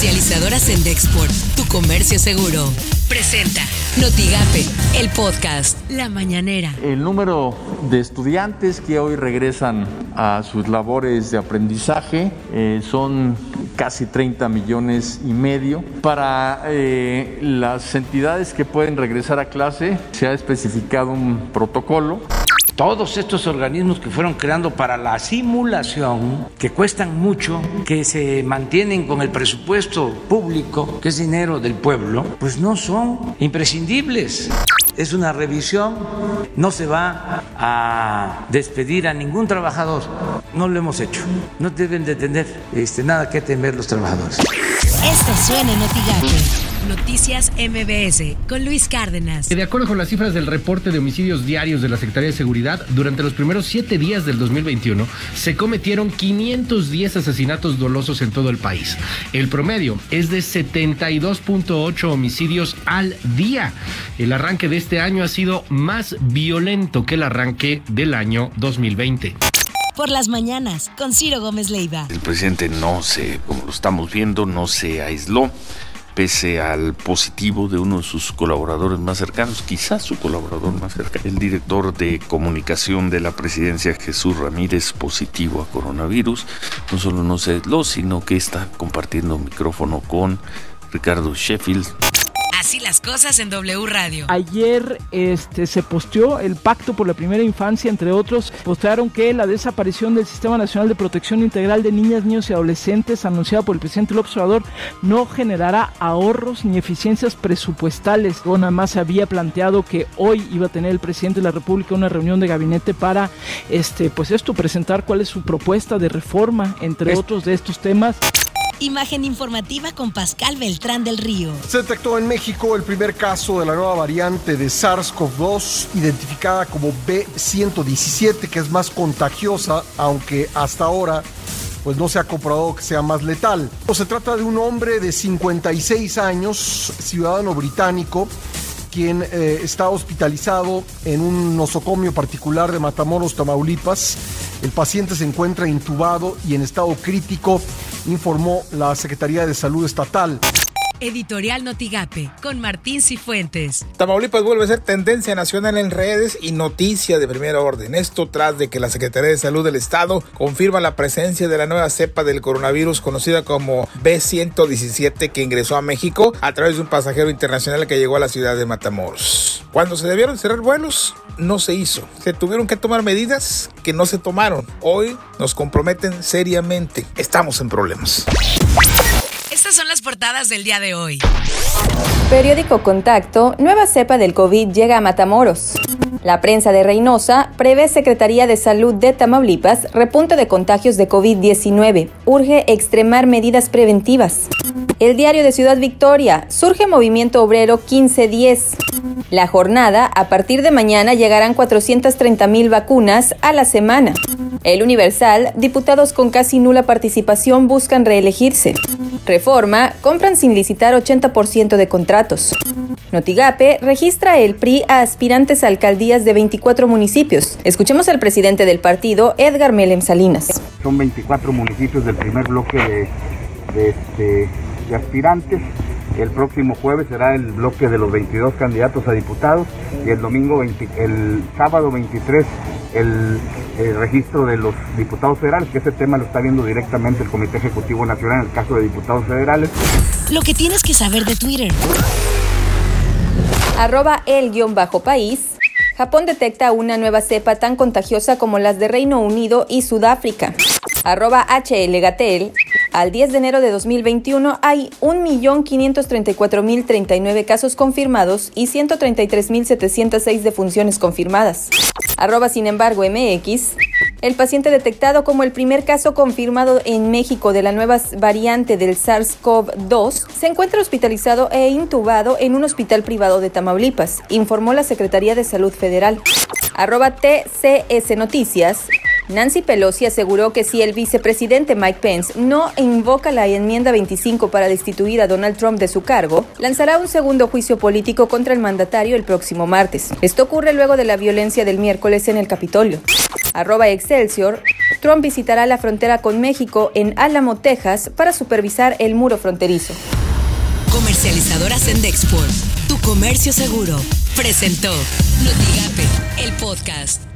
Comercializadoras en Dexport, tu comercio seguro. Presenta Notigape, el podcast La Mañanera. El número de estudiantes que hoy regresan a sus labores de aprendizaje eh, son casi 30 millones y medio. Para eh, las entidades que pueden regresar a clase se ha especificado un protocolo todos estos organismos que fueron creando para la simulación, que cuestan mucho, que se mantienen con el presupuesto público, que es dinero del pueblo, pues no son imprescindibles. Es una revisión, no se va a despedir a ningún trabajador, no lo hemos hecho, no deben de tener este, nada que temer los trabajadores. Esto suena en Noticias MBS con Luis Cárdenas. De acuerdo con las cifras del reporte de homicidios diarios de la Secretaría de Seguridad, durante los primeros siete días del 2021 se cometieron 510 asesinatos dolosos en todo el país. El promedio es de 72.8 homicidios al día. El arranque de este año ha sido más violento que el arranque del año 2020 por las mañanas con Ciro Gómez Leiva. El presidente no se, como lo estamos viendo, no se aisló pese al positivo de uno de sus colaboradores más cercanos, quizás su colaborador más cercano, el director de comunicación de la presidencia Jesús Ramírez, positivo a coronavirus, no solo no se aisló, sino que está compartiendo micrófono con Ricardo Sheffield. Así las cosas en W Radio. Ayer este, se posteó el Pacto por la Primera Infancia, entre otros, postearon que la desaparición del Sistema Nacional de Protección Integral de Niñas, Niños y Adolescentes, anunciada por el presidente López Obrador, no generará ahorros ni eficiencias presupuestales. Bueno, más se había planteado que hoy iba a tener el presidente de la República una reunión de gabinete para, este, pues esto, presentar cuál es su propuesta de reforma, entre otros de estos temas. Imagen informativa con Pascal Beltrán del Río. Se detectó en México el primer caso de la nueva variante de SARS-CoV-2, identificada como B117, que es más contagiosa, aunque hasta ahora pues no se ha comprobado que sea más letal. Se trata de un hombre de 56 años, ciudadano británico, quien eh, está hospitalizado en un nosocomio particular de Matamoros, Tamaulipas. El paciente se encuentra intubado y en estado crítico, informó la Secretaría de Salud Estatal. Editorial Notigape, con Martín Cifuentes. Tamaulipas vuelve a ser tendencia nacional en redes y noticia de primera orden. Esto tras de que la Secretaría de Salud del Estado confirma la presencia de la nueva cepa del coronavirus conocida como B117 que ingresó a México a través de un pasajero internacional que llegó a la ciudad de Matamoros. Cuando se debieron cerrar vuelos, no se hizo. Se tuvieron que tomar medidas que no se tomaron. Hoy nos comprometen seriamente. Estamos en problemas. Estas son las portadas del día de hoy. Periódico Contacto, nueva cepa del COVID llega a Matamoros. La prensa de Reynosa prevé Secretaría de Salud de Tamaulipas repunte de contagios de COVID-19. Urge extremar medidas preventivas. El diario de Ciudad Victoria, surge movimiento obrero 1510. La jornada, a partir de mañana llegarán 430 mil vacunas a la semana. El Universal, diputados con casi nula participación buscan reelegirse. Reforma, compran sin licitar 80% de contratos. Notigape registra el PRI a aspirantes a alcaldías de 24 municipios. Escuchemos al presidente del partido, Edgar Melem Salinas. Son 24 municipios del primer bloque de, de, este, de aspirantes. El próximo jueves será el bloque de los 22 candidatos a diputados y el domingo, el sábado 23, el, el, registro de los diputados federales, que ese tema lo está viendo directamente el Comité Ejecutivo Nacional en el caso de diputados federales. Lo que tienes que saber de Twitter. Arroba el-país. Japón detecta una nueva cepa tan contagiosa como las de Reino Unido y Sudáfrica. Arroba HLGatel. Al 10 de enero de 2021 hay 1.534.039 casos confirmados y 133.706 defunciones confirmadas. Arroba sin embargo MX. El paciente detectado como el primer caso confirmado en México de la nueva variante del SARS-CoV-2 se encuentra hospitalizado e intubado en un hospital privado de Tamaulipas, informó la Secretaría de Salud Federal. Arroba TCS Noticias. Nancy Pelosi aseguró que si el vicepresidente Mike Pence no invoca la enmienda 25 para destituir a Donald Trump de su cargo, lanzará un segundo juicio político contra el mandatario el próximo martes. Esto ocurre luego de la violencia del miércoles en el Capitolio. Arroba Excelsior. Trump visitará la frontera con México en Álamo, Texas, para supervisar el muro fronterizo. Comercializadora Sendexport, tu comercio seguro, presentó Notigape, el podcast.